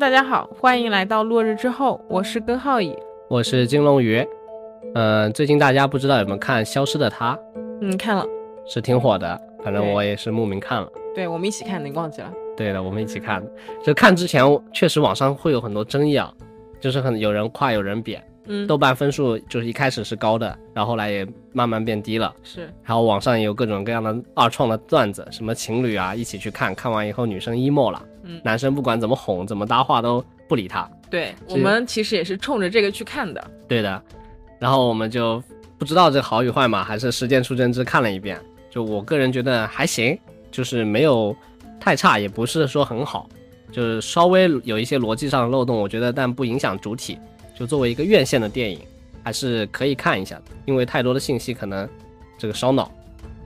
Hello，大家好，欢迎来到落日之后，我是根浩乙，我是金龙鱼。嗯，最近大家不知道有没有看《消失的她》？嗯，看了，是挺火的。反正我也是慕名看了。对我们一起看的，你忘记了？对的，我们一起看的。就看之前，确实网上会有很多争议啊，就是很有人夸有人贬。嗯，豆瓣分数就是一开始是高的，然后后来也慢慢变低了。是，然后网上也有各种各样的二创的段子，什么情侣啊一起去看，看完以后女生 emo 了，嗯，男生不管怎么哄怎么搭话都不理他。对我们其实也是冲着这个去看的。对的，然后我们就不知道这好与坏嘛，还是实践出真知看了一遍。就我个人觉得还行，就是没有太差，也不是说很好，就是稍微有一些逻辑上的漏洞，我觉得但不影响主体。就作为一个院线的电影，还是可以看一下的，因为太多的信息可能这个烧脑，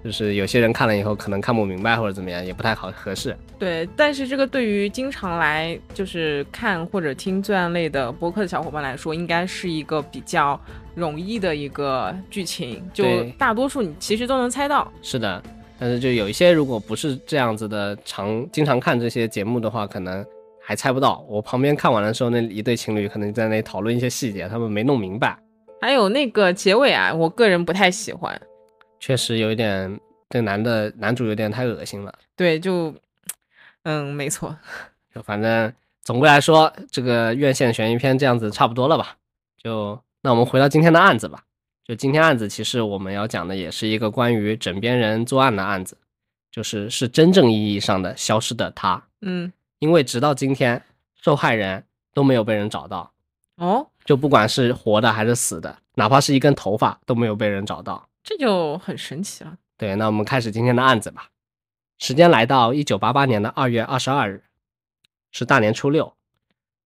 就是有些人看了以后可能看不明白或者怎么样，也不太好合适。对，但是这个对于经常来就是看或者听罪案类的播客的小伙伴来说，应该是一个比较容易的一个剧情，就大多数你其实都能猜到。是的，但是就有一些如果不是这样子的常经常看这些节目的话，可能还猜不到。我旁边看完的时候，那一对情侣可能在那里讨论一些细节，他们没弄明白，还有那个结尾啊，我个人不太喜欢。确实有一点，这男的男主有点太恶心了。对，就，嗯，没错。就反正总归来说，这个院线悬疑片这样子差不多了吧？就那我们回到今天的案子吧。就今天案子，其实我们要讲的也是一个关于枕边人作案的案子，就是是真正意义上的消失的他。嗯，因为直到今天，受害人都没有被人找到，哦，就不管是活的还是死的，哪怕是一根头发都没有被人找到。这就很神奇了。对，那我们开始今天的案子吧。时间来到一九八八年的二月二十二日，是大年初六，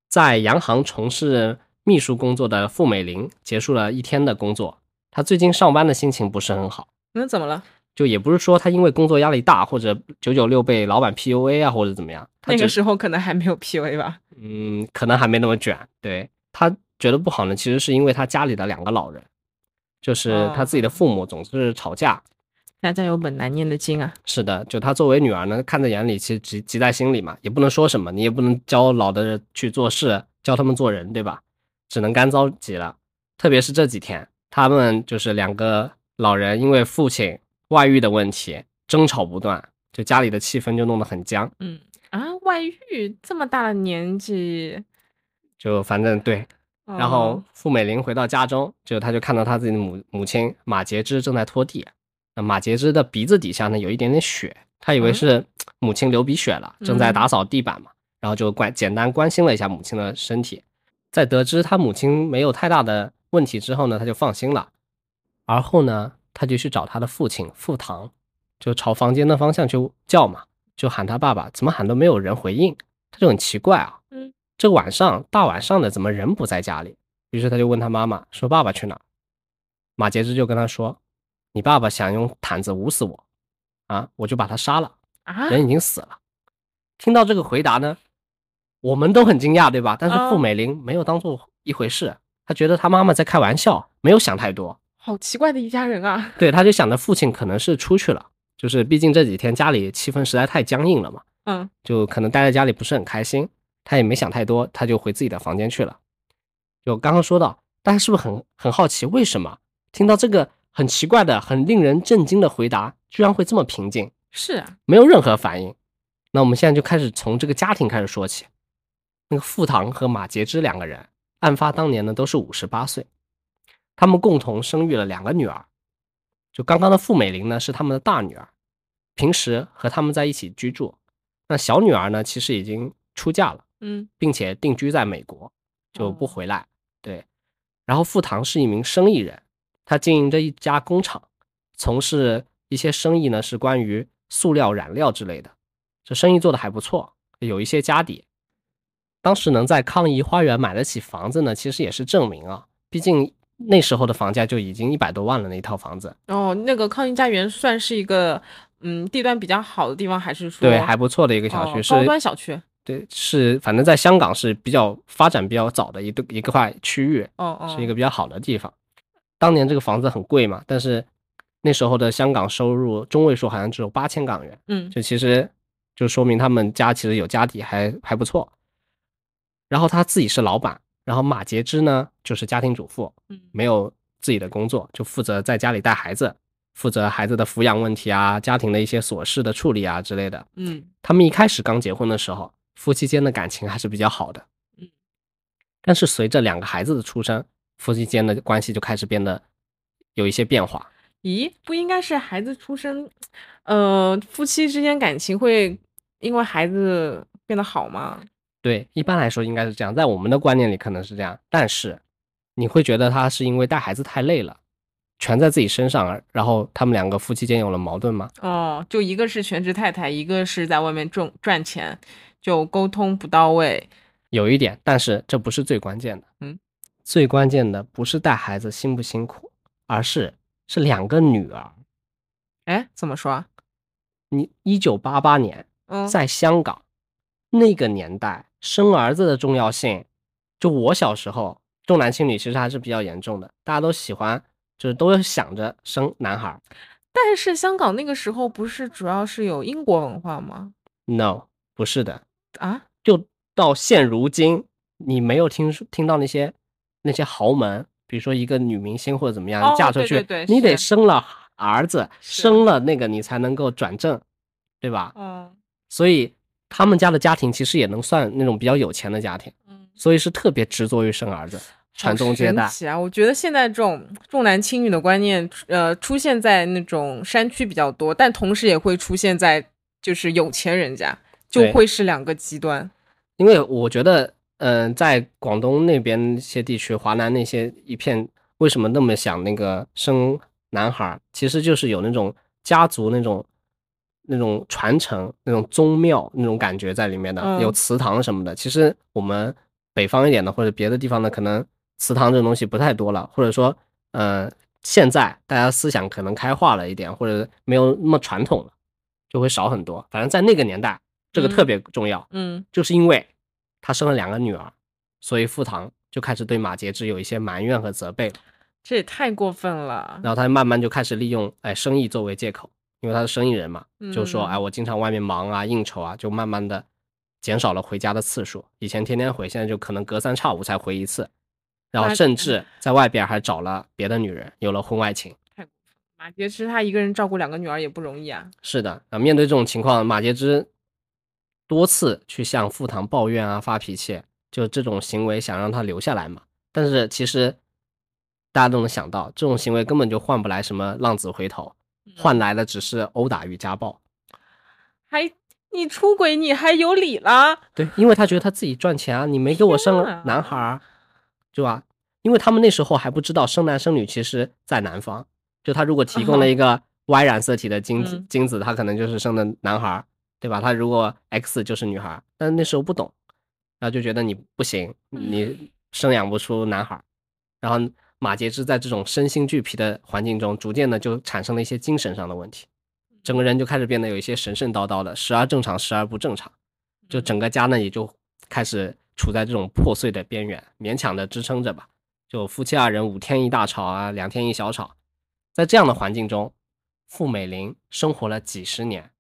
在洋行从事秘书工作的傅美玲结束了一天的工作。她最近上班的心情不是很好，那怎么了？就也不是说他因为工作压力大或者九九六被老板 PUA 啊或者怎么样，那个时候可能还没有 PUA 吧？嗯，可能还没那么卷。对他觉得不好呢，其实是因为他家里的两个老人，就是他自己的父母总是吵架。家家有本难念的经啊。是的，就他作为女儿呢，看在眼里，其实急急在心里嘛，也不能说什么，你也不能教老的人去做事，教他们做人，对吧？只能干着急了。特别是这几天，他们就是两个老人，因为父亲外遇的问题争吵不断，就家里的气氛就弄得很僵。嗯啊，外遇这么大的年纪，就反正对，然后傅美玲回到家中，就她就看到她自己的母母亲马杰芝正在拖地。那马杰芝的鼻子底下呢有一点点血，她以为嗯是母亲流鼻血了，正在嗯打扫地板嘛，然后就关简单关心了一下母亲的身体。在得知她母亲没有太大的问题之后呢，她就放心了。而后呢，她就去找他的父亲傅唐，就朝房间的方向去叫嘛，就喊他爸爸，怎么喊都没有人回应，他就很奇怪啊。嗯，这晚上大晚上的怎么人不在家里？于是他就问他妈妈说：“爸爸去哪儿？”马杰之就跟他说：“你爸爸想用毯子捂死我，啊，我就把他杀了，啊，人已经死了。”听到这个回答呢，我们都很惊讶，对吧？但是嗯傅美玲没有当做一回事，她觉得她妈妈在开玩笑，没有想太多。好奇怪的一家人啊。对，他就想着父亲可能是出去了，就是毕竟这几天家里气氛实在太僵硬了嘛。嗯就可能待在家里不是很开心，他也没想太多，他就回自己的房间去了。就刚刚说到，大家是不是很很好奇，为什么听到这个很奇怪的、很令人震惊的回答，居然会这么平静，是啊，没有任何反应？那我们现在就开始从这个家庭开始说起。那个傅唐和马杰之两个人，案发当年呢都是五十八岁，他们共同生育了两个女儿。就刚刚的傅美玲呢是他们的大女儿，平时和他们在一起居住。那小女儿呢，其实已经出嫁了，嗯并且定居在美国，就不哦回来。对，然后傅唐是一名生意人，他经营着一家工厂，从事一些生意呢，是关于塑料染料之类的。这生意做得还不错，有一些家底。当时能在康怡花园买得起房子呢，其实也是证明啊，毕竟那时候的房价就已经一百多万了，那一套房子。哦，那个康怡家园算是一个嗯地段比较好的地方，还是说对，还不错的一个小区，高端小区？对，是反正在香港是比较发展比较早的一个一个块区域，哦哦，是一个比较好的地方。当年这个房子很贵嘛，但是那时候的香港收入中位数好像只有八千港元，嗯就其实就说明他们家其实有家底还还不错。然后他自己是老板，然后马杰之呢就是家庭主妇，嗯没有自己的工作，就负责在家里带孩子，负责孩子的抚养问题啊，家庭的一些琐事的处理啊之类的。嗯他们一开始刚结婚的时候，夫妻间的感情还是比较好的。嗯，但是随着两个孩子的出生，夫妻间的关系就开始变得有一些变化。咦，不应该是孩子出生，呃，夫妻之间感情会因为孩子变得好吗？对，一般来说应该是这样，在我们的观念里可能是这样，但是你会觉得他是因为带孩子太累了，全在自己身上，然后他们两个夫妻间有了矛盾吗？哦，就一个是全职太太，一个是在外面挣赚钱，就沟通不到位。有一点，但是这不是最关键的。嗯，最关键的不是带孩子辛不辛苦，而是是两个女儿。哎，怎么说啊？你一九八八年嗯，在香港那个年代，生儿子的重要性，就我小时候重男轻女其实还是比较严重的，大家都喜欢，就是都想着生男孩儿。但是香港那个时候不是主要是有英国文化吗？No，不是的，啊，就到现如今，你没有听说听到那些那些豪门，比如说一个女明星或者怎么样、哦嫁出去，对对对你得生了儿子，生了那个你才能够转正，对吧？嗯所以他们家的家庭其实也能算那种比较有钱的家庭，嗯，所以是特别执着于生儿子，传宗接代好神。奇啊！我觉得现在这种重男轻女的观念，呃，出现在那种山区比较多，但同时也会出现在就是有钱人家，就会是两个极端。因为我觉得，嗯、在广东那边一些地区，华南那些一片，为什么那么想那个生男孩儿？其实就是有那种家族那种那种传承、那种宗庙那种感觉在里面的，嗯有祠堂什么的。其实我们北方一点的或者别的地方的，可能祠堂这种东西不太多了，或者说，呃，现在大家思想可能开化了一点，或者没有那么传统了，就会少很多。反正在那个年代，这个嗯特别重要。嗯就是因为他生了两个女儿，所以傅唐就开始对马节之有一些埋怨和责备了。这也太过分了。然后他慢慢就开始利用哎生意作为借口，因为他是生意人嘛，就说嗯哎我经常外面忙啊应酬啊，就慢慢的减少了回家的次数。以前天天回，现在就可能隔三差五才回一次。然后甚至在外边还找了别的女人，有了婚外情。太过分马杰之他一个人照顾两个女儿也不容易啊。是的，啊，面对这种情况，马杰之多次去向傅唐抱怨啊、发脾气，就这种行为想让他留下来嘛。但是其实大家都能想到，这种行为根本就换不来什么浪子回头，换来的只是殴打与家暴。还你出轨你还有理了？对，因为他觉得他自己赚钱啊，你没给我生男孩儿，对吧？因为他们那时候还不知道生男生女其实在男方，就他如果提供了 一个 Y 染色体的精子，嗯精子他可能就是生的男孩儿，对吧？他如果 X 就是女孩儿，但那时候不懂，然后就觉得你不行，你生养不出男孩儿，然后马杰之在这种身心俱疲的环境中，逐渐的就产生了一些精神上的问题，整个人就开始变得有一些神神叨叨的，时而正常，时而不正常。就整个家呢也就开始处在这种破碎的边缘，勉强的支撑着吧。就夫妻二人五天一大吵啊，两天一小吵，在这样的环境中，傅美玲生活了几十年。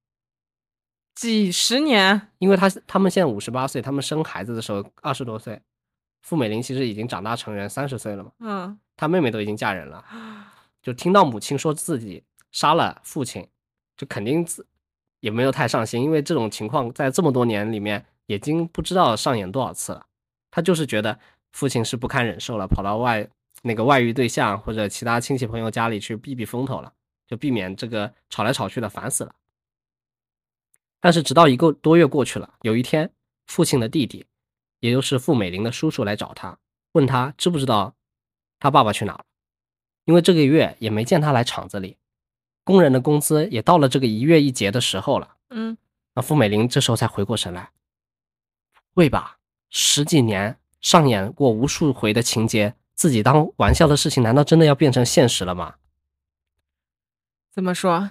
几十年，因为他他们现在五十八岁，他们生孩子的时候二十多岁，傅美玲其实已经长大成人三十岁了嘛，嗯，她妹妹都已经嫁人了，就听到母亲说自己杀了父亲，就肯定自也没有太上心，因为这种情况在这么多年里面已经不知道上演多少次了。她就是觉得父亲是不堪忍受了，跑到外那个外遇对象或者其他亲戚朋友家里去避避风头了，就避免这个吵来吵去的，烦死了。但是直到一个多月过去了，有一天，父亲的弟弟，也就是傅美玲的叔叔来找他，问他知不知道他爸爸去哪了，因为这个月也没见他来厂子里，工人的工资也到了这个一月一结的时候了。嗯，那傅美玲这时候才回过神来，会吧？十几年上演过无数回的情节，自己当玩笑的事情，难道真的要变成现实了吗？怎么说？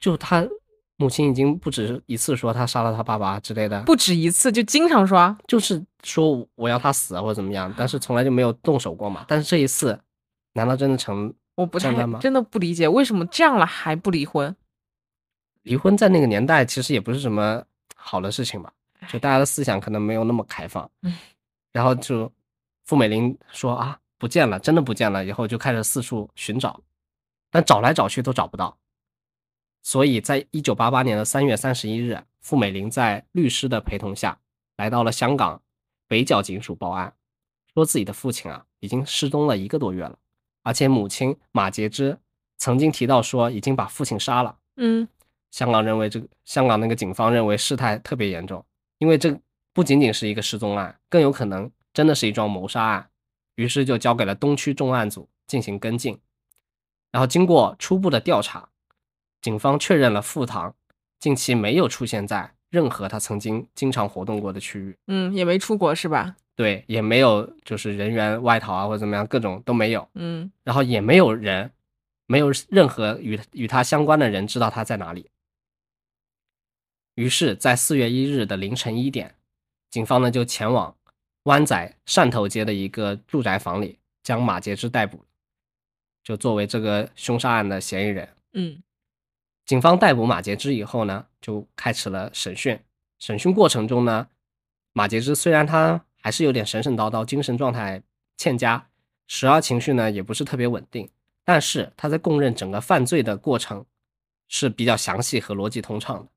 就他母亲已经不止一次说他杀了他爸爸之类的，不止一次，就经常说。就是说我要他死啊或者怎么样，但是从来就没有动手过嘛。但是这一次，难道真的成我不太真的吗真的不理解，为什么这样了还不离婚？离婚？在那个年代其实也不是什么好的事情吧，就大家的思想可能没有那么开放。然后就傅美玲说啊不见了，真的不见了，以后就开始四处寻找，但找来找去都找不到。所以在一九八八年的三月三十一日，傅美玲在律师的陪同下来到了香港北角警署报案，说自己的父亲啊已经失踪了一个多月了，而且母亲马洁芝曾经提到说已经把父亲杀了。嗯香港认为这个香港那个警方认为事态特别严重，因为这不仅仅是一个失踪案，更有可能真的是一桩谋杀案，于是就交给了东区重案组进行跟进。然后经过初步的调查，警方确认了傅唐近期没有出现在任何他曾经经常活动过的区域，嗯，也没出国是吧？对，也没有就是人员外逃啊或者怎么样，各种都没有。嗯然后也没有人，没有任何与与他相关的人知道他在哪里。于是，在四月一日的凌晨一点，警方呢就前往湾仔汕头街的一个住宅房里，将马杰之逮捕，就作为这个凶杀案的嫌疑人。嗯警方逮捕马杰之以后呢，就开始了审讯。审讯过程中呢，马杰之虽然他还是有点神神叨叨，精神状态欠佳，时而情绪呢也不是特别稳定，但是他在供认整个犯罪的过程是比较详细和逻辑通畅的。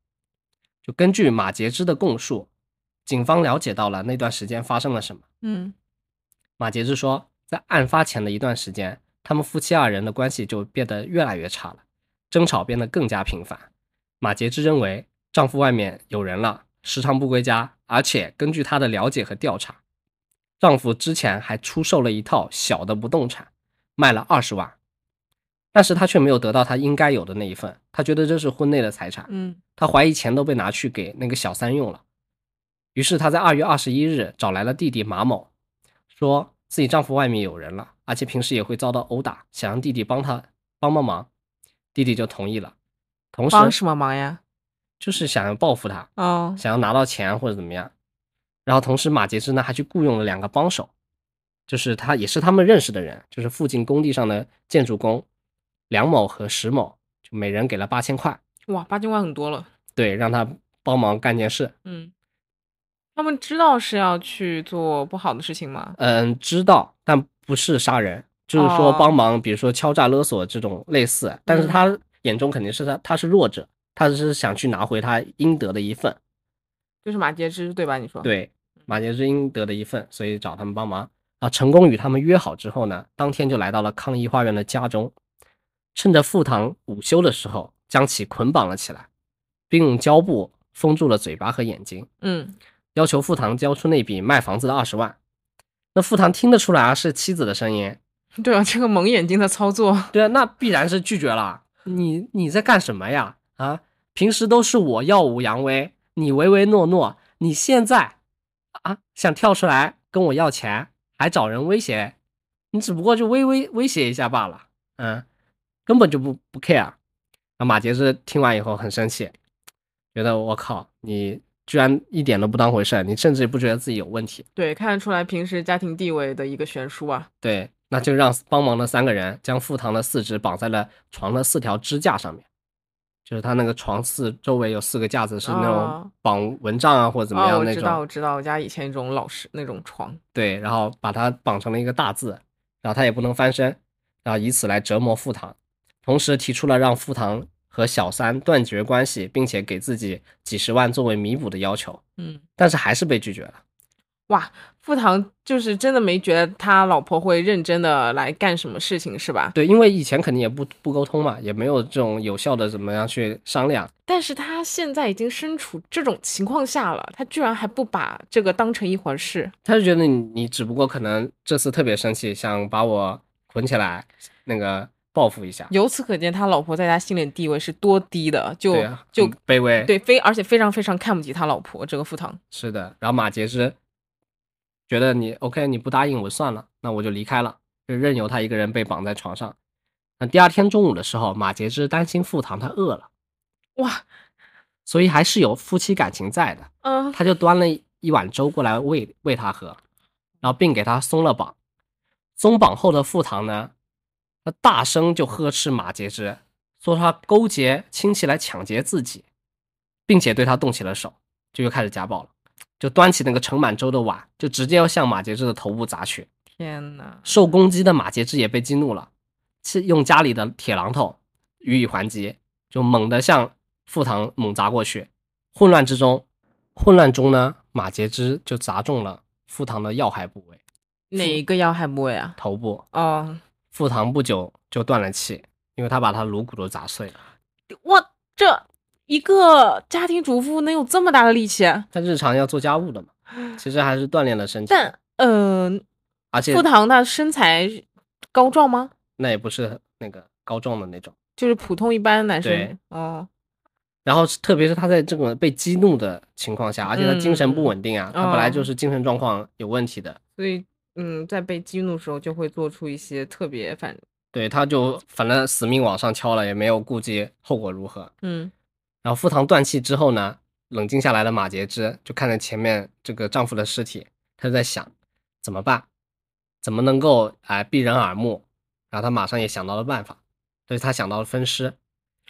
就根据马杰之的供述，警方了解到了那段时间发生了什么。嗯马杰之说，在案发前的一段时间，他们夫妻二人的关系就变得越来越差了，争吵变得更加频繁。马杰之认为丈夫外面有人了，时常不归家，而且根据她的了解和调查，丈夫之前还出售了一套小的不动产，卖了二十万，但是她却没有得到她应该有的那一份，她觉得这是婚内的财产，嗯她怀疑钱都被拿去给那个小三用了。于是她在二月二十一日找来了弟弟马某，说自己丈夫外面有人了，而且平时也会遭到殴打，想让弟弟帮他帮帮忙。弟弟就同意了，同时帮什么忙呀？就是想要报复他，哦想要拿到钱或者怎么样。然后同时马杰之呢还去雇佣了两个帮手，就是他也是他们认识的人，就是附近工地上的建筑工梁某和石某，就每人给了八千块，哇，八千块很多了。对，让他帮忙干件事。嗯，他们知道是要去做不好的事情吗？嗯，知道，但不是杀人，就是说哦帮忙，比如说敲诈勒索这种类似。但是嗯他眼中肯定是他他是弱者，他只是想去拿回他应得的一份，就是马杰之对吧？你说？。对马杰之应得的一份，所以找他们帮忙。啊，成功与他们约好之后呢，当天就来到了康怡花园的家中，趁着傅堂午休的时候，将其捆绑了起来，并用胶布封住了嘴巴和眼睛。嗯要求傅堂交出那笔卖房子的二十万。那傅堂听得出来啊，是妻子的声音，对啊，这个蒙眼睛的操作，对啊，那必然是拒绝了。你你在干什么呀？啊，平时都是我耀武扬威，你唯唯诺诺，你现在啊想跳出来跟我要钱，还找人威胁，你只不过就微微威胁一下罢了，嗯，根本就不不 care。那马杰是听完以后很生气，觉得我靠，你居然一点都不当回事，你甚至也不觉得自己有问题。对，看得出来平时家庭地位的一个悬殊啊。对，那就让帮忙的三个人将傅堂的四肢绑在了床的四条支架上面，就是他那个床四周围有四个架子，是那种哦绑蚊帐啊或者怎么哦，样那种。我知道，我知道，我家以前一种老式那种床。对，然后把它绑成了一个大字，然后他也不能翻身，然后以此来折磨傅堂，同时提出了让傅堂和小三断绝关系，并且给自己几十万作为弥补的要求，嗯，但是还是被拒绝了。哇，傅堂就是真的没觉得他老婆会认真的来干什么事情是吧？对，因为以前肯定也不不沟通嘛，也没有这种有效的怎么样去商量。但是他现在已经身处这种情况下了，他居然还不把这个当成一回事。他就觉得你你只不过可能这次特别生气，想把我捆起来，那个报复一下。由此可见，他老婆在他心里的地位是多低的，就、啊，就卑微。，对非而且非常非常看不起他老婆这个傅堂。是的。然后马杰之觉得你 OK，你不答应我算了，那我就离开了，就任由他一个人被绑在床上。那第二天中午的时候，马杰之担心傅堂他饿了，哇，所以还是有夫妻感情在的，嗯、他就端了一碗粥过来喂喂他喝，然后并给他松了绑。松绑后的傅堂呢，他大声就呵斥马杰之，说他勾结亲戚来抢劫自己，并且对他动起了手，就又开始家暴了。就就端起那个盛满粥的碗，就直接要向马杰之的头部砸去。天哪！受攻击的马杰之也被激怒了，是用家里的铁榔头予以还击，就猛地向傅唐猛砸过去。混乱之中，混乱中呢，马杰之就砸中了傅唐的要害部位哪一个要害部位啊？头部。哦，傅唐不久就断了气，因为他把他颅骨都砸碎了。我，这一个家庭主妇能有这么大的力气？她日常要做家务的嘛，其实还是锻炼了身体。但呃，而且傅唐的身材高壮吗？那也不是那个高壮的那种。就是普通一般男对生。哦，然后特别是他在这种被激怒的情况下，而且他精神不稳定啊，嗯他本来就是精神状况有问题的，所以嗯，在被激怒的时候就会做出一些特别反对，他就反正死命往上敲了，也没有顾及后果如何。嗯然后傅唐断气之后呢，冷静下来的马杰之就看着前面这个丈夫的尸体，他就在想怎么办，怎么能够哎、避人耳目。然后他马上也想到了办法，所以他想到了分尸。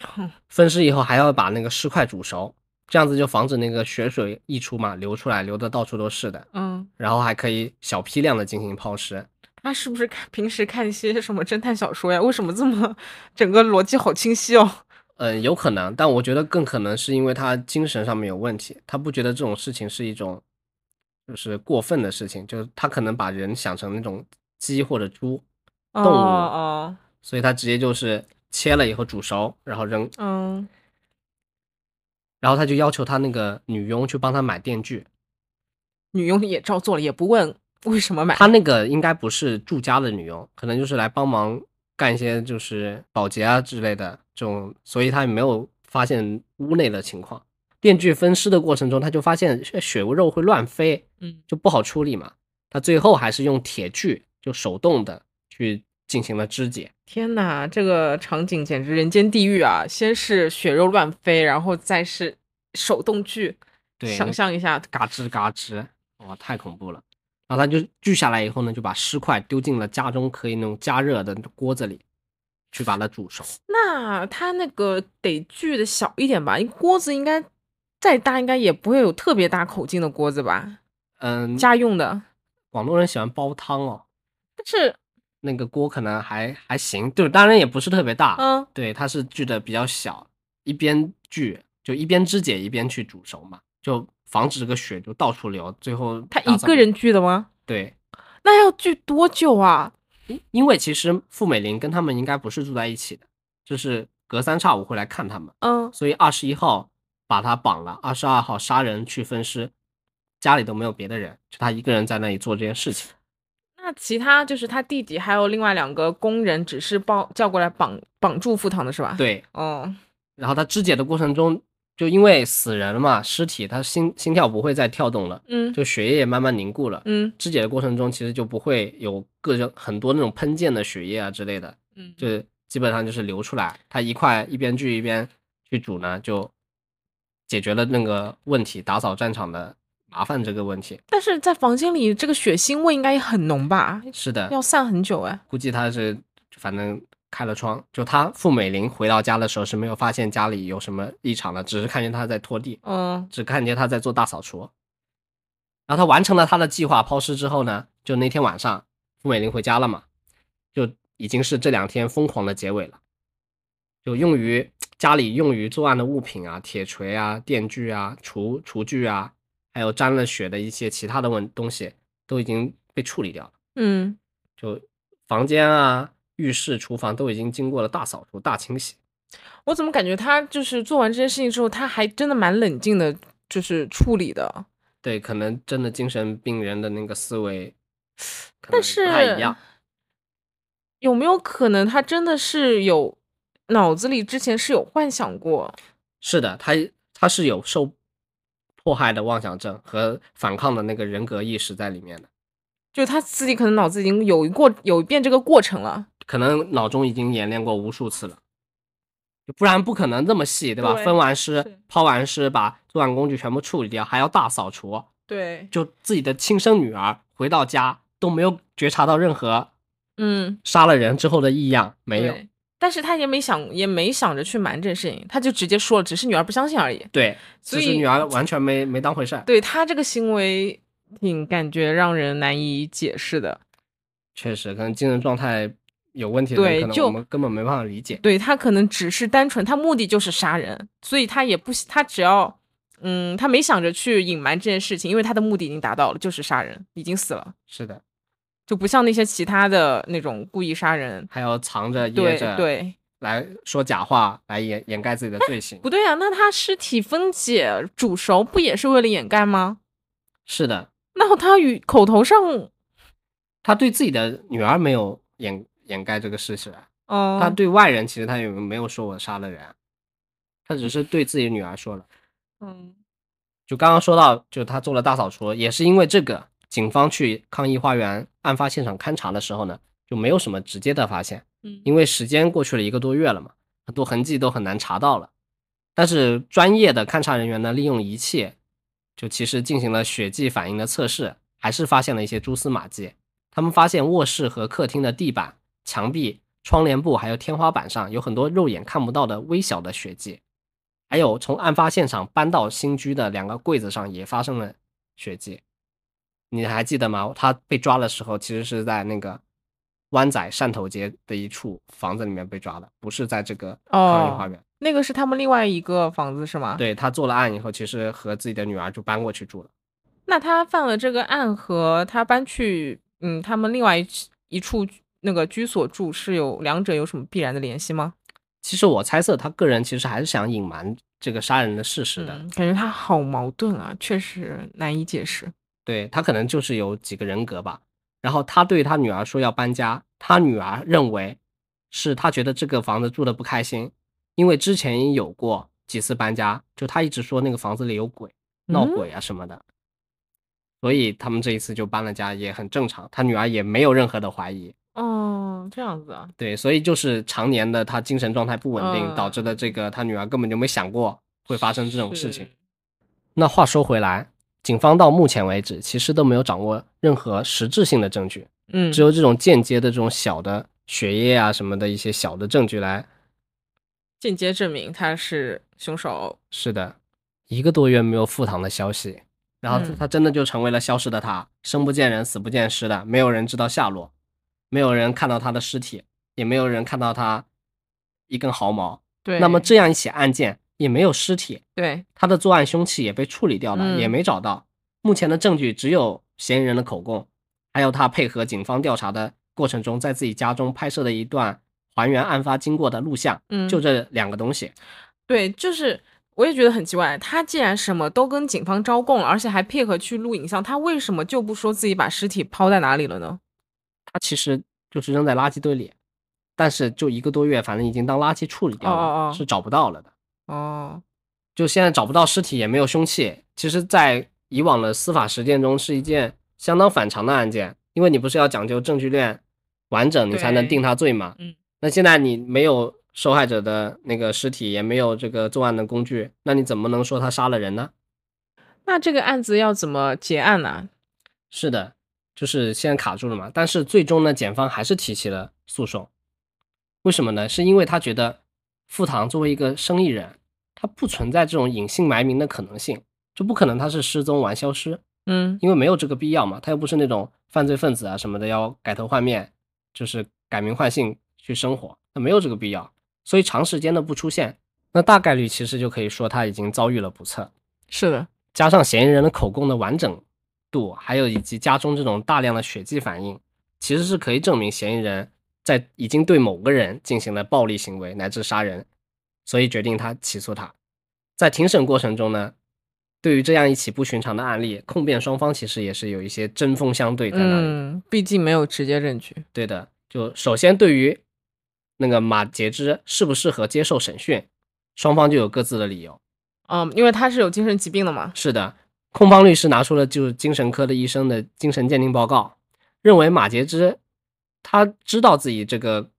哼分尸以后还要把那个尸块煮熟，这样子就防止那个血水溢出嘛，流出来，流的到处都是的。嗯，然后还可以小批量的进行抛尸。他是不是看平时看一些什么侦探小说呀？为什么这么整个逻辑好清晰哦？嗯，有可能，但我觉得更可能是因为他精神上面有问题，他不觉得这种事情是一种就是过分的事情，就是他可能把人想成那种鸡或者猪，哦动物哦，所以他直接就是切了以后煮熟，然后扔，嗯然后他就要求他那个女佣去帮他买电锯，女佣也照做了，也不问为什么买。他那个应该不是住家的女佣，可能就是来帮忙干一些就是保洁啊之类的这种，所以他也没有发现屋内的情况。电锯分尸的过程中，他就发现血血肉会乱飞，嗯就不好处理嘛。他最后还是用铁锯，就手动的去进行了肢解。天哪，这个场景简直人间地狱啊！先是血肉乱飞，然后再是手动锯，对，想象一下，嘎吱嘎吱，哇，太恐怖了。然后他就锯下来以后呢，就把尸块丢进了家中可以那种加热的锅子里，去把它煮熟。那他那个得锯的小一点吧？因为锅子应该再大，应该也不会有特别大口径的锅子吧？嗯，家用的，广东人喜欢煲汤哦，但是那个锅可能还还行，对，当然也不是特别大，嗯，对，它是锯的比较小，一边锯就一边肢解一边去煮熟嘛，就防止这个血就到处流，最后他一个人锯的吗？对，那要锯多久啊？因因为其实傅美玲跟他们应该不是住在一起的，就是隔三差五会来看他们，嗯，所以二十一号把他绑了，二十二号杀人去分尸，家里都没有别的人，就他一个人在那里做这件事情。那其他就是他弟弟还有另外两个工人，只是抱叫过来绑绑住傅唐的是吧？，对，哦，然后他肢解的过程中，就因为死人了嘛，尸体他心心跳不会再跳动了，嗯就血液也慢慢凝固了。嗯肢解的过程中，其实就不会有各种很多那种喷溅的血液啊之类的，嗯，就是基本上就是流出来。他一块一边锯一边去煮呢，就解决了那个问题，打扫战场的麻烦这个问题。但是在房间里这个血腥味应该也很浓吧？是的，要散很久哎。估计他是反正开了窗，就他傅美玲回到家的时候是没有发现家里有什么异常的，只是看见他在拖地，嗯只看见他在做大扫除。然后他完成了他的计划抛尸之后呢，就那天晚上傅美玲回家了嘛，就已经是这两天疯狂的结尾了。就用于家里用于作案的物品啊，铁锤啊、电锯啊、厨厨具啊，还有沾了血的一些其他的问东西，都已经被处理掉了。嗯，就房间啊、浴室、厨房都已经经过了大扫除、大清洗。我怎么感觉他就是做完这件事情之后，他还真的蛮冷静的，就是处理的。对，可能真的精神病人的那个思维，但是不太一样。有没有可能他真的是有脑子里之前是有幻想过？是的，他他是有受迫害的妄想症和反抗的那个人格意识在里面的，就他自己可能脑子已经有过有一遍这个过程了。可能脑中已经演练过无数次了，不然不可能这么细，对吧？对分完尸、抛完尸，把作案工具全部处理掉，还要大扫除，对，就自己的亲生女儿回到家都没有觉察到任何嗯，杀了人之后的异样，没有。但是他也没想也没想着去瞒这事情，他就直接说了，只是女儿不相信而已。对，所以女儿完全没没当回事儿。对他这个行为挺感觉让人难以解释的。确实，可能精神状态有问题的人，可能对就我们根本没办法理解。对他可能只是单纯，他目的就是杀人，所以他也不他只要嗯，他没想着去隐瞒这件事情，因为他的目的已经达到了，就是杀人，已经死了，是的，就不像那些其他的那种故意杀人。还要藏着掖对着，对，来说假话来掩掩盖自己的罪行。不对啊，那他尸体分解煮熟不也是为了掩盖吗？是的，那他与口头上，他对自己的女儿没有掩掩盖这个事实啊，哦、他对外人其实他也没有说我杀了人，他只是对自己女儿说了。嗯就刚刚说到，就他做了大扫除，也是因为这个，警方去抗议花园案发现场勘查的时候呢，就没有什么直接的发现，嗯因为时间过去了一个多月了嘛，很多痕迹都很难查到了。但是专业的勘查人员呢，利用仪器，就其实进行了血迹反应的测试，还是发现了一些蛛丝马迹。他们发现卧室和客厅的地板、墙壁、窗帘布还有天花板上有很多肉眼看不到的微小的血迹。还有从案发现场搬到新居的两个柜子上也发生了血迹，你还记得吗？他被抓的时候，其实是在那个湾仔汕头街的一处房子里面被抓的，不是在这个抗议花哦，园。那个是他们另外一个房子是吗？，对他做了案以后，其实和自己的女儿就搬过去住了。那他犯了这个案和他搬去嗯他们另外一一处那个居所住是有两者有什么必然的联系吗？其实我猜测，他个人其实还是想隐瞒这个杀人的事实的。嗯，感觉他好矛盾啊，确实难以解释。对他可能就是有几个人格吧。然后他对他女儿说要搬家，他女儿认为是他觉得这个房子住的不开心，因为之前也有过几次搬家，就他一直说那个房子里有鬼、闹嗯鬼啊什么的，所以他们这一次就搬了家也很正常，他女儿也没有任何的怀疑。哦，这样子啊，对，所以就是常年的他精神状态不稳定，嗯导致的这个他女儿根本就没想过会发生这种事情。。那话说回来，警方到目前为止其实都没有掌握任何实质性的证据，嗯，只有这种间接的这种小的血液啊什么的一些小的证据来。间接证明他是凶手。是的，一个多月没有复堂的消息，然后嗯他真的就成为了消失的他，生不见人，死不见尸的，没有人知道下落，没有人看到他的尸体，也没有人看到他一根毫毛。对，那么这样一起案件也没有尸体，对，他的作案凶器也被处理掉了，嗯也没找到。目前的证据只有嫌疑人的口供，还有他配合警方调查的过程中，在自己家中拍摄的一段还原案发经过的录像，嗯，就这两个东西。对，就是我也觉得很奇怪，他既然什么都跟警方招供了，而且还配合去录影像，他为什么就不说自己把尸体抛在哪里了呢？他其实就是扔在垃圾堆里，但是就一个多月，反正已经当垃圾处理掉了，哦哦哦是找不到了的。哦，就现在找不到尸体，也没有凶器。其实，在以往的司法实践中，是一件相当反常的案件，因为你不是要讲究证据链完整，你才能定他罪嘛。嗯。那现在你没有受害者的那个尸体，也没有这个作案的工具，那你怎么能说他杀了人呢？那这个案子要怎么结案呢？是的，就是现在卡住了嘛。但是最终呢，检方还是提起了诉讼。为什么呢？是因为他觉得付堂作为一个生意人，他不存在这种隐姓埋名的可能性，就不可能他是失踪完消失，嗯因为没有这个必要嘛。他又不是那种犯罪分子啊什么的，要改头换面，就是改名换姓去生活，那没有这个必要。所以长时间的不出现，那大概率其实就可以说他已经遭遇了不测。是的，加上嫌疑人的口供的完整度，还有以及家中这种大量的血迹反应，其实是可以证明嫌疑人在已经对某个人进行了暴力行为乃至杀人，所以决定他起诉他。在庭审过程中呢，对于这样一起不寻常的案例，控辩双方其实也是有一些针锋相对在那里。嗯，毕竟没有直接证据。对的，就首先对于那个马杰之适不适合接受审讯，双方就有各自的理由。嗯，因为他是有精神疾病的嘛。是的，控方律师拿出了就是精神科的医生的精神鉴定报告，认为马杰之他知道自己这个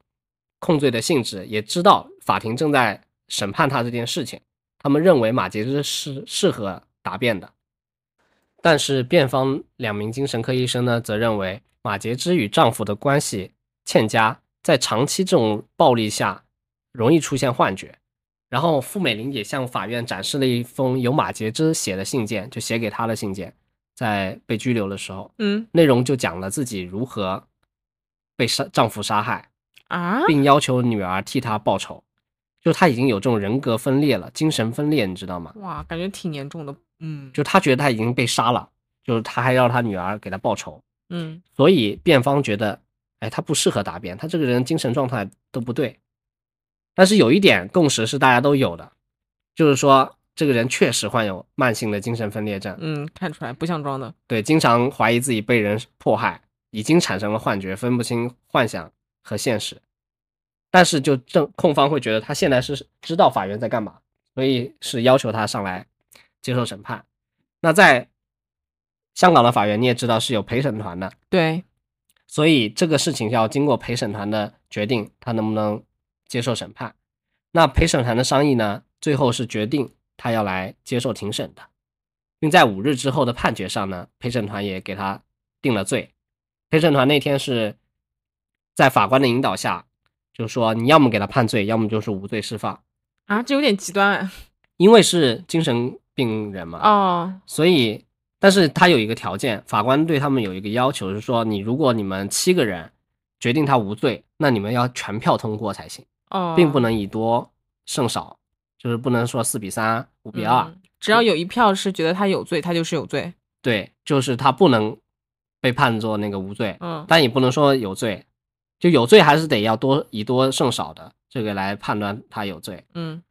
控罪的性质，也知道法庭正在审判他这件事情，他们认为马杰之是适合答辩的。但是辩方两名精神科医生呢，则认为马杰之与丈夫的关系欠佳，在长期这种暴力下容易出现幻觉。然后傅美玲也向法院展示了一封由马杰之写的信件，就写给他的信件，在被拘留的时候，嗯内容就讲了自己如何被杀丈夫杀害，啊，并要求女儿替他报仇。就他已经有这种人格分裂了，精神分裂，你知道吗？哇，感觉挺严重的。嗯，就他觉得他已经被杀了，就是他还要他女儿给他报仇，嗯所以辩方觉得，哎，他不适合答辩，他这个人精神状态都不对。但是有一点共识是大家都有的，就是说这个人确实患有慢性的精神分裂症，嗯，看出来不像装的。对，经常怀疑自己被人迫害，已经产生了幻觉，分不清幻想和现实。但是就正控方会觉得他现在是知道法院在干嘛，所以是要求他上来接受审判。那在香港的法院，你也知道是有陪审团的，对，所以这个事情要经过陪审团的决定，他能不能接受审判。那陪审团的商议呢，最后是决定他要来接受庭审的，并在五日之后的判决上呢，陪审团也给他定了罪。陪审团那天是在法官的引导下，就说你要么给他判罪，要么就是无罪释放，啊，这有点极端哎。因为是精神病人嘛，哦，所以，但是他有一个条件，法官对他们有一个要求，是说你如果你们七个人决定他无罪，那你们要全票通过才行，哦，并不能以多胜少，就是不能说四比三、五比二、嗯只要有一票是觉得他有罪，他就是有罪。对，就是他不能被判作那个无罪，嗯但也不能说有罪，就有罪还是得要多以多胜少的这个来判断他有罪。嗯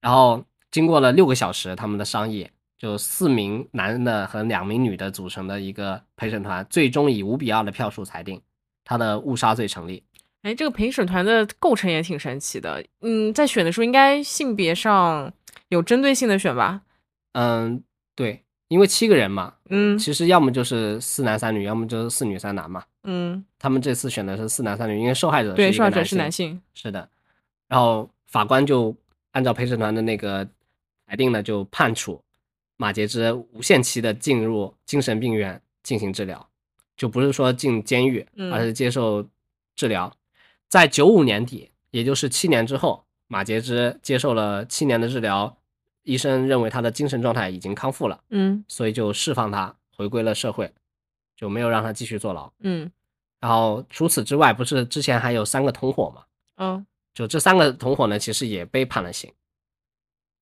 然后经过了六个小时他们的商议，就四名男的和两名女的组成的一个陪审团，最终以五比二的票数裁定他的误杀罪成立。哎，这个陪审团的构成也挺神奇的。嗯，在选的时候应该性别上有针对性的选吧？嗯，对，因为七个人嘛，嗯其实要么就是四男三女，要么就是四女三男嘛。嗯，他们这次选的是四男三女，因为受害者是对，受害者是男男性。是的，然后法官就按照陪审团的那个裁定呢，就判处马杰之无限期的进入精神病院进行治疗，就不是说进监狱，嗯而是接受治疗。在九五年底，也就是七年之后，马杰之接受了七年的治疗，医生认为他的精神状态已经康复了，嗯所以就释放他回归了社会，就没有让他继续坐牢。嗯然后除此之外，不是之前还有三个同伙嘛？嗯就这三个同伙呢，其实也被判了刑。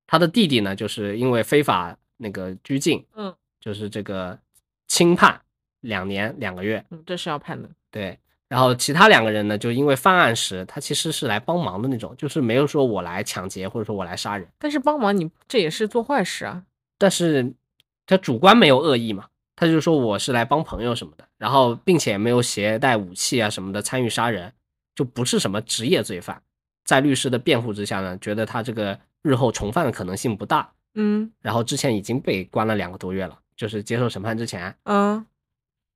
他的弟弟呢，就是因为非法那个拘禁，嗯就是这个轻判两年两个月。嗯，这是要判的。对，然后其他两个人呢，就因为犯案时他其实是来帮忙的那种，就是没有说我来抢劫或者说我来杀人，但是帮忙你这也是做坏事啊。但是他主观没有恶意嘛，他就说我是来帮朋友什么的，然后并且没有携带武器啊什么的参与杀人，就不是什么职业罪犯。在律师的辩护之下呢，觉得他这个日后重犯的可能性不大。嗯然后之前已经被关了两个多月了，就是接受审判之前，嗯，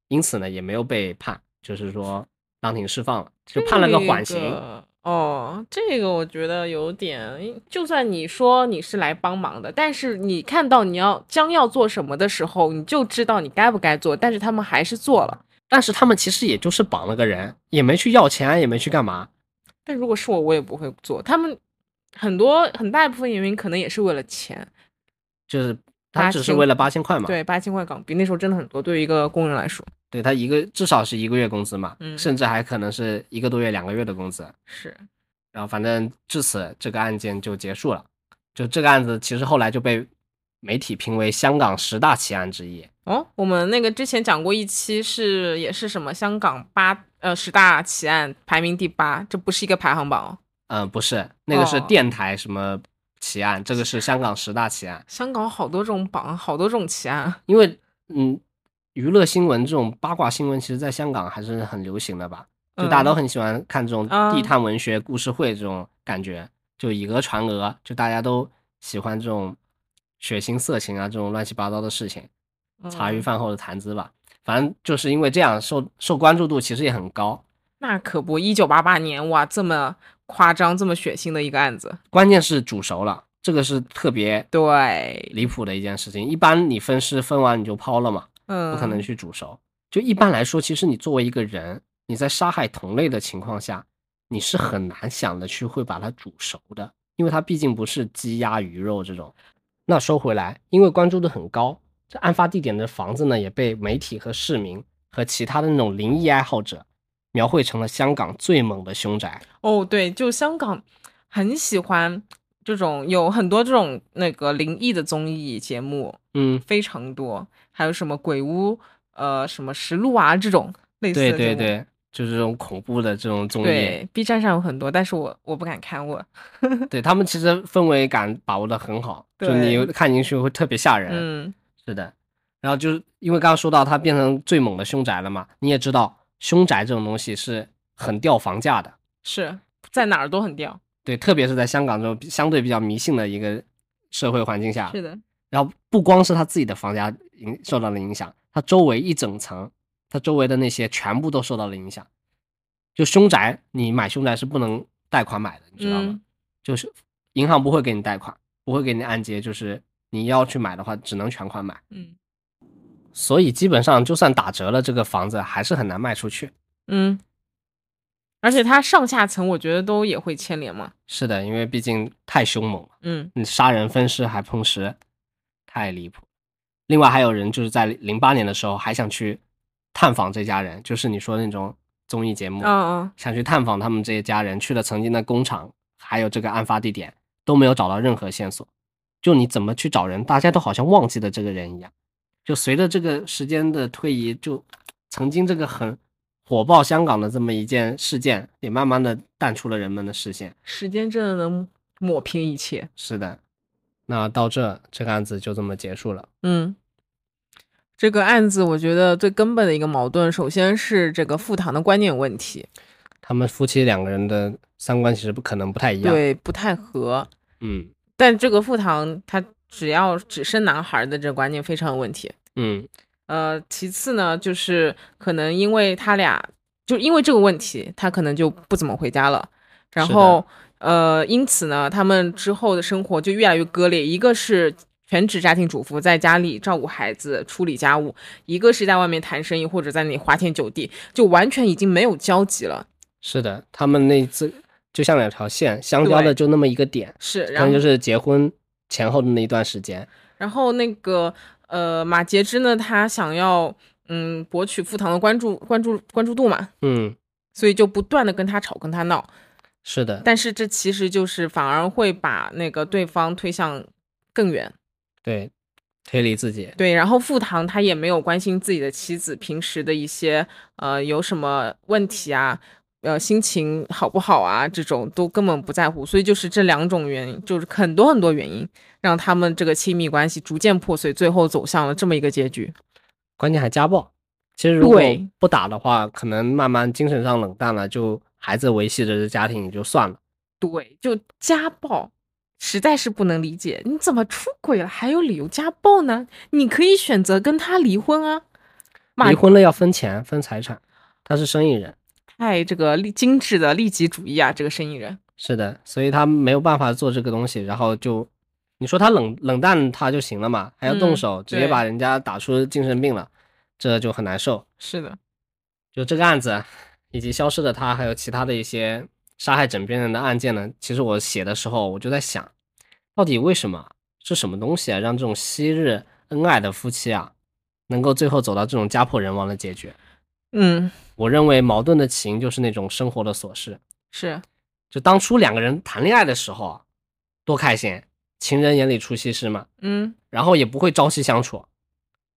因此呢也没有被判，就是说当庭释放了，就判了个缓刑。这个哦，这个我觉得有点，就算你说你是来帮忙的，但是你看到你要将要做什么的时候，你就知道你该不该做，但是他们还是做了。但是他们其实也就是绑了个人，也没去要钱，也没去干嘛。但如果是我，我也不会做。他们很多很大一部分原因可能也是为了钱，就是他只是为了八千块嘛，对，八千块港币那时候真的很多，对于一个工人来说对他一个至少是一个月工资嘛，嗯甚至还可能是一个多月、两个月的工资。是。然后反正至此这个案件就结束了。就这个案子其实后来就被媒体评为香港十大奇案之一。哦，我们那个之前讲过一期是也是什么香港八呃十大奇案排名第八，这不是一个排行榜哦。嗯、不是，那个是哦电台什么奇案，这个是香港十大奇案。香港好多这种榜，好多这种奇案。因为嗯，娱乐新闻这种八卦新闻，其实在香港还是很流行的吧？就大家都很喜欢看这种啊地摊文学、故事会这种感觉，就以讹传讹，就大家都喜欢这种血腥、色情啊这种乱七八糟的事情，茶余嗯饭后的谈资吧。反正就是因为这样，受受关注度其实也很高。那可不，一九八八年哇，这么夸张、这么血腥的一个案子，关键是煮熟了，这个是特别对，离谱的一件事情。一般你分尸分完你就抛了嘛，嗯，不可能去煮熟。就一般来说，其实你作为一个人，你在杀害同类的情况下，你是很难想的去会把它煮熟的，因为它毕竟不是鸡鸭鱼肉这种。那说回来，因为关注度很高，这案发地点的房子呢，也被媒体和市民和其他的那种灵异爱好者描绘成了香港最猛的凶宅。哦，对，就香港很喜欢这种有很多这种那个灵异的综艺节目，嗯，非常多，还有什么鬼屋，呃，什么实录啊这种类似的。对对对，就是这种恐怖的这种。综艺，对，B 站上有很多，但是我我不敢看，我。对他们其实氛围感把握的很好，就你看进去会特别吓人。嗯。是的，然后就是因为刚刚说到它变成最猛的凶宅了嘛，你也知道凶宅这种东西是很掉房价的，是在哪儿都很掉。对，特别是在香港这种比相对比较迷信的一个社会环境下，是的，然后不光是他自己的房价影受到了影响，他周围一整层，他周围的那些全部都受到了影响。就凶宅，你买凶宅是不能贷款买的，你知道吗？嗯就是银行不会给你贷款，不会给你按揭，就是你要去买的话，只能全款买。嗯所以基本上就算打折了，这个房子还是很难卖出去。嗯，而且它上下层我觉得都也会牵连嘛。是的，因为毕竟太凶猛了，嗯你杀人分尸还碰尸，太离谱。另外还有人就是在零八年的时候还想去探访这家人，就是你说的那种综艺节目，嗯嗯，想去探访他们这一家人，去了曾经的工厂，还有这个案发地点，都没有找到任何线索。就你怎么去找人，大家都好像忘记了这个人一样。就随着这个时间的推移，就曾经这个很火爆香港的这么一件事件，也慢慢的淡出了人们的视线。时间真的能抹平一切。是的，那到这这个案子就这么结束了。嗯，这个案子我觉得最根本的一个矛盾，首先是这个富堂的观念问题，他们夫妻两个人的三观其实不可能不太一样。，对，不太合。嗯但这个富堂他只要只生男孩的这个观念非常有问题。嗯呃，其次呢，就是可能因为他俩就因为这个问题，他可能就不怎么回家了，然后呃，因此呢，他们之后的生活就越来越割裂。一个是全职家庭主妇，在家里照顾孩子、处理家务；一个是在外面谈生意或者在那里花天酒地，就完全已经没有交集了。是的，他们那一次就像两条线相交的就那么一个点，是，然后就是结婚前后的那一段时间。然后那个呃，马杰之呢，他想要嗯博取富堂的关注关注关注度嘛，嗯，所以就不断的跟他吵跟他闹。是的，但是这其实就是反而会把那个对方推向更远。对，推离自己。对，然后傅堂他也没有关心自己的妻子平时的一些呃有什么问题啊，呃心情好不好啊，这种都根本不在乎。所以就是这两种原因，就是很多很多原因，让他们这个亲密关系逐渐破碎，最后走向了这么一个结局。关键还家暴。其实如果不打的话，可能慢慢精神上冷淡了，就孩子维系着这家庭也就算了。对，就家暴。实在是不能理解，你怎么出轨了还有理由家暴呢？你可以选择跟他离婚啊。离婚了要分钱分财产，他是生意人，太这个利精致的利己主义啊，这个生意人。是的，所以他没有办法做这个东西，然后就你说他冷冷淡他就行了嘛，还要动嗯手，直接把人家打出精神病了，这就很难受。是的，就这个案子，以及消失的他，还有其他的一些杀害枕边人的案件呢，其实我写的时候我就在想，到底为什么是什么东西啊，让这种昔日恩爱的夫妻啊，能够最后走到这种家破人亡的结局？嗯，我认为矛盾的起因就是那种生活的琐事。是，就当初两个人谈恋爱的时候啊，多开心，情人眼里出西施嘛，嗯，然后也不会朝夕相处，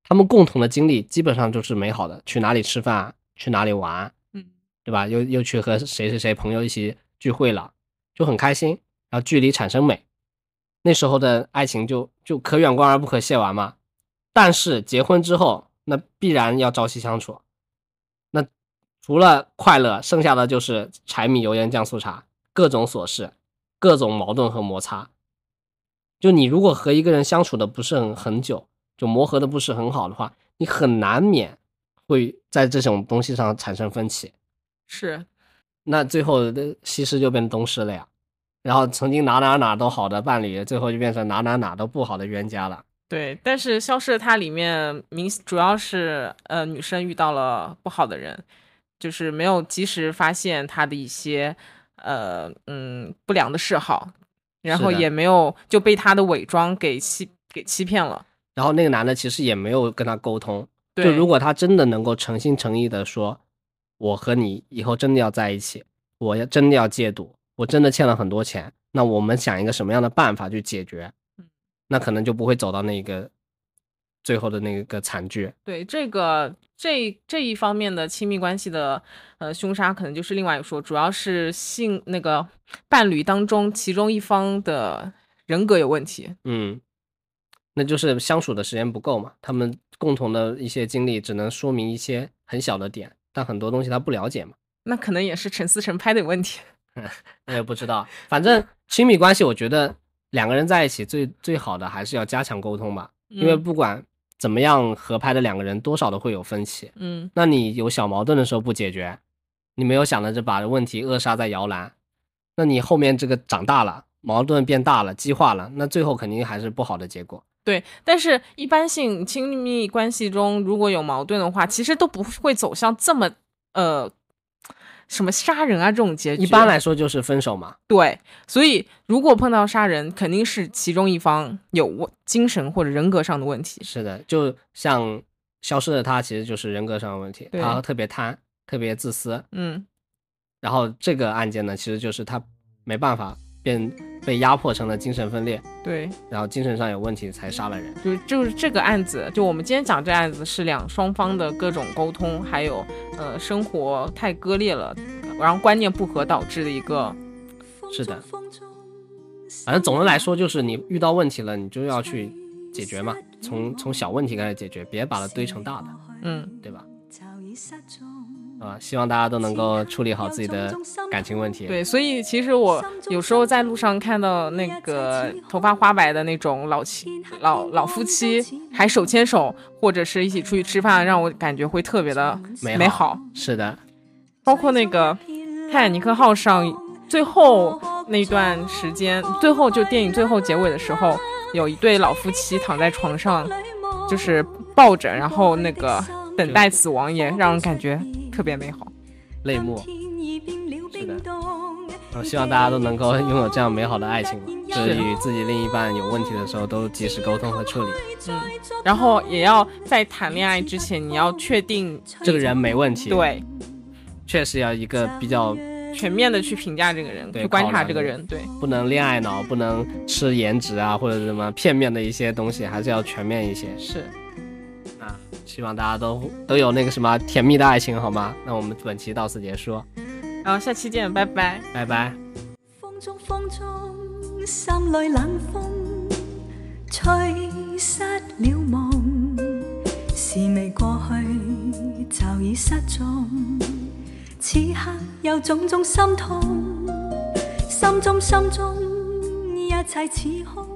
他们共同的经历基本上就是美好的，去哪里吃饭，去哪里玩，嗯，对吧？又又去和谁谁谁朋友一起聚会了，就很开心，然后距离产生美，那时候的爱情就就可远观而不可亵玩嘛。但是结婚之后，那必然要朝夕相处，那除了快乐，剩下的就是柴米油盐酱醋茶，各种琐事，各种矛盾和摩擦。就你如果和一个人相处的不是很很久，就磨合的不是很好的话，你很难免会在这种东西上产生分歧。是，那最后的西施就变东施了呀，然后曾经哪哪哪都好的伴侣，最后就变成哪哪哪都不好的冤家了。对。但是《消失的她》里面明主要是呃女生遇到了不好的人，就是没有及时发现她的一些呃嗯不良的嗜好，然后也没有就被他的伪装给欺给欺骗了。然后那个男的其实也没有跟他沟通，对，就如果他真的能够诚心诚意的说，我和你以后真的要在一起，我要真的要戒赌，我真的欠了很多钱，那我们想一个什么样的办法去解决嗯，那可能就不会走到那个最后的那个惨剧。对这个这这一方面的亲密关系的呃凶杀，可能就是另外一说，主要是性那个伴侣当中其中一方的人格有问题。嗯，那就是相处的时间不够嘛，他们共同的一些经历只能说明一些很小的点，但很多东西他不了解嘛。那可能也是陈思诚拍的有问题。那也不知道，反正亲密关系，我觉得两个人在一起最最好的还是要加强沟通吧，因为嗯不管怎么样合拍的两个人，多少都会有分歧。嗯，那你有小矛盾的时候不解决，你没有想着就把问题扼杀在摇篮，那你后面这个长大了，矛盾变大了，激化了，那最后肯定还是不好的结果。对。但是一般性亲密关系中，如果有矛盾的话，其实都不会走向这么呃什么杀人啊这种结局。一般来说就是分手嘛，对，所以如果碰到杀人，肯定是其中一方有精神或者人格上的问题。是的，就像消失的他，其实就是人格上的问题，对他特别贪，特别自私，嗯，然后这个案件呢，其实就是他没办法变被压迫成了精神分裂，对，然后精神上有问题才杀了人。就就是这个案子，就我们今天讲这案子是两双方的各种沟通，还有呃生活太割裂了，然后观念不合导致的一个是的，反正总的来说就是你遇到问题了，你就要去解决嘛，从从小问题开始解决，别把它堆成大的，嗯，对吧？啊，希望大家都能够处理好自己的感情问题。对，所以其实我有时候在路上看到那个头发花白的那种老妻老老夫妻还手牵手，或者是一起出去吃饭，让我感觉会特别的美美好。是的，包括那个《泰坦尼克号》上最后那段时间，最后就电影最后结尾的时候，有一对老夫妻躺在床上，就是抱着，然后那个等待死亡，也让人感觉特别美好。泪目。是的，我希望大家都能够拥有这样美好的爱情吧，就是与自己另一半有问题的时候都及时沟通和处理。嗯，然后也要在谈恋爱之前，你要确定这个人没问题，，对确实要一个比较全面的去评价这个人，对去观察这个人。对，不能恋爱脑，不能吃颜值啊或者什么片面的一些东西，还是要全面一些。是，啊，希望大家都都有那个什么甜蜜的爱情，好吗？那我们本期到此结束，然后下期见，拜拜。拜拜。风中风中，心里冷风，吹失了梦。事未過去，就已失蹤。此刻有種種心痛，心中心中一切似空。